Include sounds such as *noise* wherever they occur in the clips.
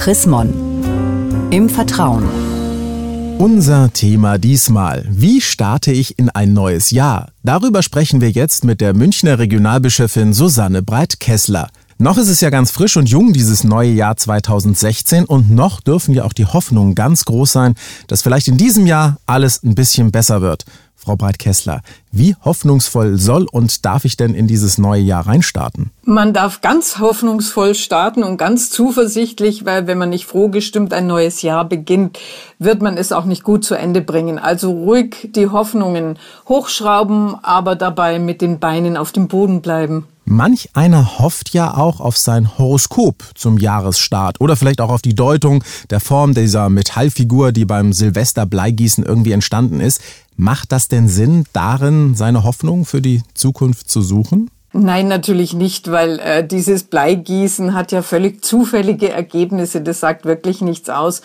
Chris Mon. Im Vertrauen. Unser Thema diesmal. Wie starte ich in ein neues Jahr? Darüber sprechen wir jetzt mit der Münchner Regionalbischöfin Susanne Breit-Kessler. Noch ist es ja ganz frisch und jung, dieses neue Jahr 2016, und noch dürfen ja auch die Hoffnungen ganz groß sein, dass vielleicht in diesem Jahr alles ein bisschen besser wird. Frau Breit-Kessler, wie hoffnungsvoll soll und darf ich denn in dieses neue Jahr reinstarten? Man darf ganz hoffnungsvoll starten und ganz zuversichtlich, weil wenn man nicht froh gestimmt ein neues Jahr beginnt, wird man es auch nicht gut zu Ende bringen. Also ruhig die Hoffnungen hochschrauben, aber dabei mit den Beinen auf dem Boden bleiben. Manch einer hofft ja auch auf sein Horoskop zum Jahresstart oder vielleicht auch auf die Deutung der Form dieser Metallfigur, die beim Silvester-Bleigießen irgendwie entstanden ist. Macht das denn Sinn, darin seine Hoffnung für die Zukunft zu suchen? Nein, natürlich nicht, weil äh, dieses Bleigießen hat ja völlig zufällige Ergebnisse. Das sagt wirklich nichts aus.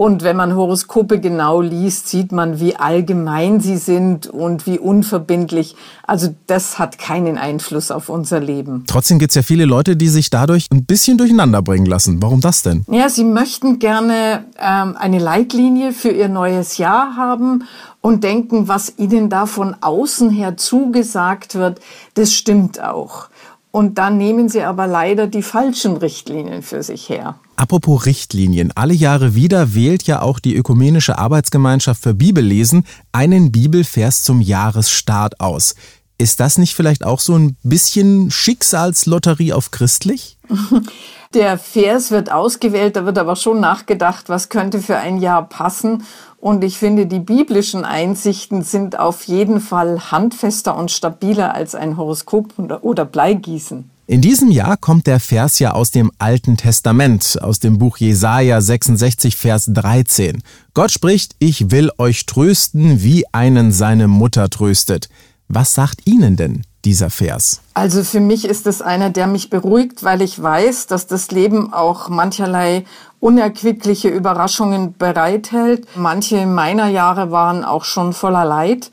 Und wenn man Horoskope genau liest, sieht man, wie allgemein sie sind und wie unverbindlich. Also das hat keinen Einfluss auf unser Leben. Trotzdem gibt es ja viele Leute, die sich dadurch ein bisschen durcheinander bringen lassen. Warum das denn? Ja, sie möchten gerne ähm, eine Leitlinie für ihr neues Jahr haben und denken, was ihnen da von außen her zugesagt wird, das stimmt auch. Und dann nehmen sie aber leider die falschen Richtlinien für sich her. Apropos Richtlinien. Alle Jahre wieder wählt ja auch die Ökumenische Arbeitsgemeinschaft für Bibellesen einen Bibelvers zum Jahresstart aus. Ist das nicht vielleicht auch so ein bisschen Schicksalslotterie auf christlich? *laughs* Der Vers wird ausgewählt, da wird aber schon nachgedacht, was könnte für ein Jahr passen. Und ich finde, die biblischen Einsichten sind auf jeden Fall handfester und stabiler als ein Horoskop oder Bleigießen. In diesem Jahr kommt der Vers ja aus dem Alten Testament, aus dem Buch Jesaja 66, Vers 13. Gott spricht, ich will euch trösten, wie einen seine Mutter tröstet. Was sagt Ihnen denn dieser Vers? Also für mich ist es einer, der mich beruhigt, weil ich weiß, dass das Leben auch mancherlei unerquickliche Überraschungen bereithält. Manche meiner Jahre waren auch schon voller Leid.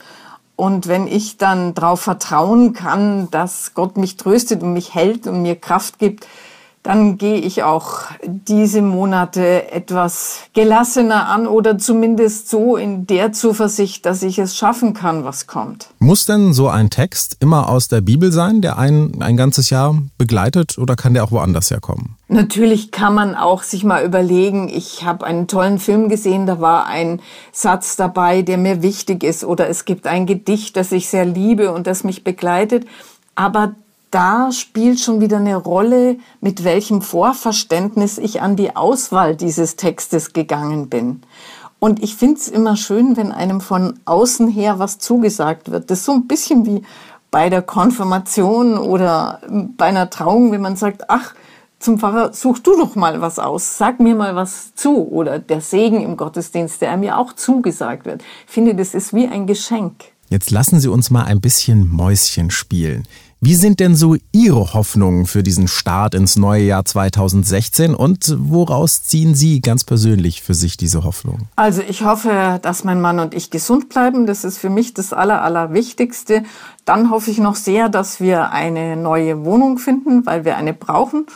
Und wenn ich dann darauf vertrauen kann, dass Gott mich tröstet und mich hält und mir Kraft gibt, dann gehe ich auch diese Monate etwas gelassener an oder zumindest so in der Zuversicht, dass ich es schaffen kann, was kommt. Muss denn so ein Text immer aus der Bibel sein, der einen ein ganzes Jahr begleitet oder kann der auch woanders herkommen? Natürlich kann man auch sich mal überlegen, ich habe einen tollen Film gesehen, da war ein Satz dabei, der mir wichtig ist oder es gibt ein Gedicht, das ich sehr liebe und das mich begleitet. Aber da spielt schon wieder eine Rolle, mit welchem Vorverständnis ich an die Auswahl dieses Textes gegangen bin. Und ich finde es immer schön, wenn einem von außen her was zugesagt wird. Das ist so ein bisschen wie bei der Konfirmation oder bei einer Trauung, wenn man sagt, ach, zum Pfarrer, such du doch mal was aus, sag mir mal was zu. Oder der Segen im Gottesdienst, der mir auch zugesagt wird. Ich finde, das ist wie ein Geschenk. Jetzt lassen Sie uns mal ein bisschen Mäuschen spielen. Wie sind denn so Ihre Hoffnungen für diesen Start ins neue Jahr 2016 und woraus ziehen Sie ganz persönlich für sich diese Hoffnung? Also ich hoffe, dass mein Mann und ich gesund bleiben. Das ist für mich das Aller, Allerwichtigste. Dann hoffe ich noch sehr, dass wir eine neue Wohnung finden, weil wir eine brauchen.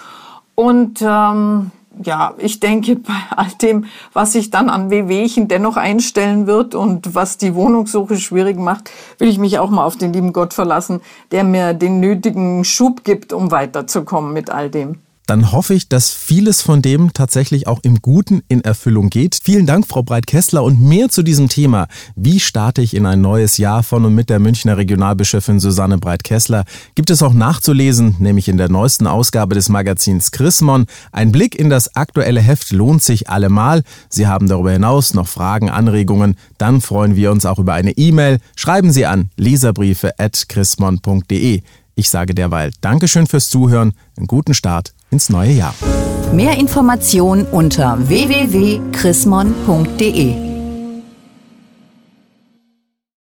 Und ähm, ja, ich denke, bei all dem, was sich dann an Wehwehchen dennoch einstellen wird und was die Wohnungssuche schwierig macht, will ich mich auch mal auf den lieben Gott verlassen, der mir den nötigen Schub gibt, um weiterzukommen mit all dem dann hoffe ich, dass vieles von dem tatsächlich auch im Guten in Erfüllung geht. Vielen Dank, Frau Breit-Kessler. Und mehr zu diesem Thema, wie starte ich in ein neues Jahr von und mit der Münchner Regionalbischöfin Susanne Breit-Kessler, gibt es auch nachzulesen, nämlich in der neuesten Ausgabe des Magazins Chrismon. Ein Blick in das aktuelle Heft lohnt sich allemal. Sie haben darüber hinaus noch Fragen, Anregungen, dann freuen wir uns auch über eine E-Mail. Schreiben Sie an leserbriefe.chrismon.de. Ich sage derweil Dankeschön fürs Zuhören, einen guten Start ins neue Jahr. Mehr Informationen unter www.chrismon.de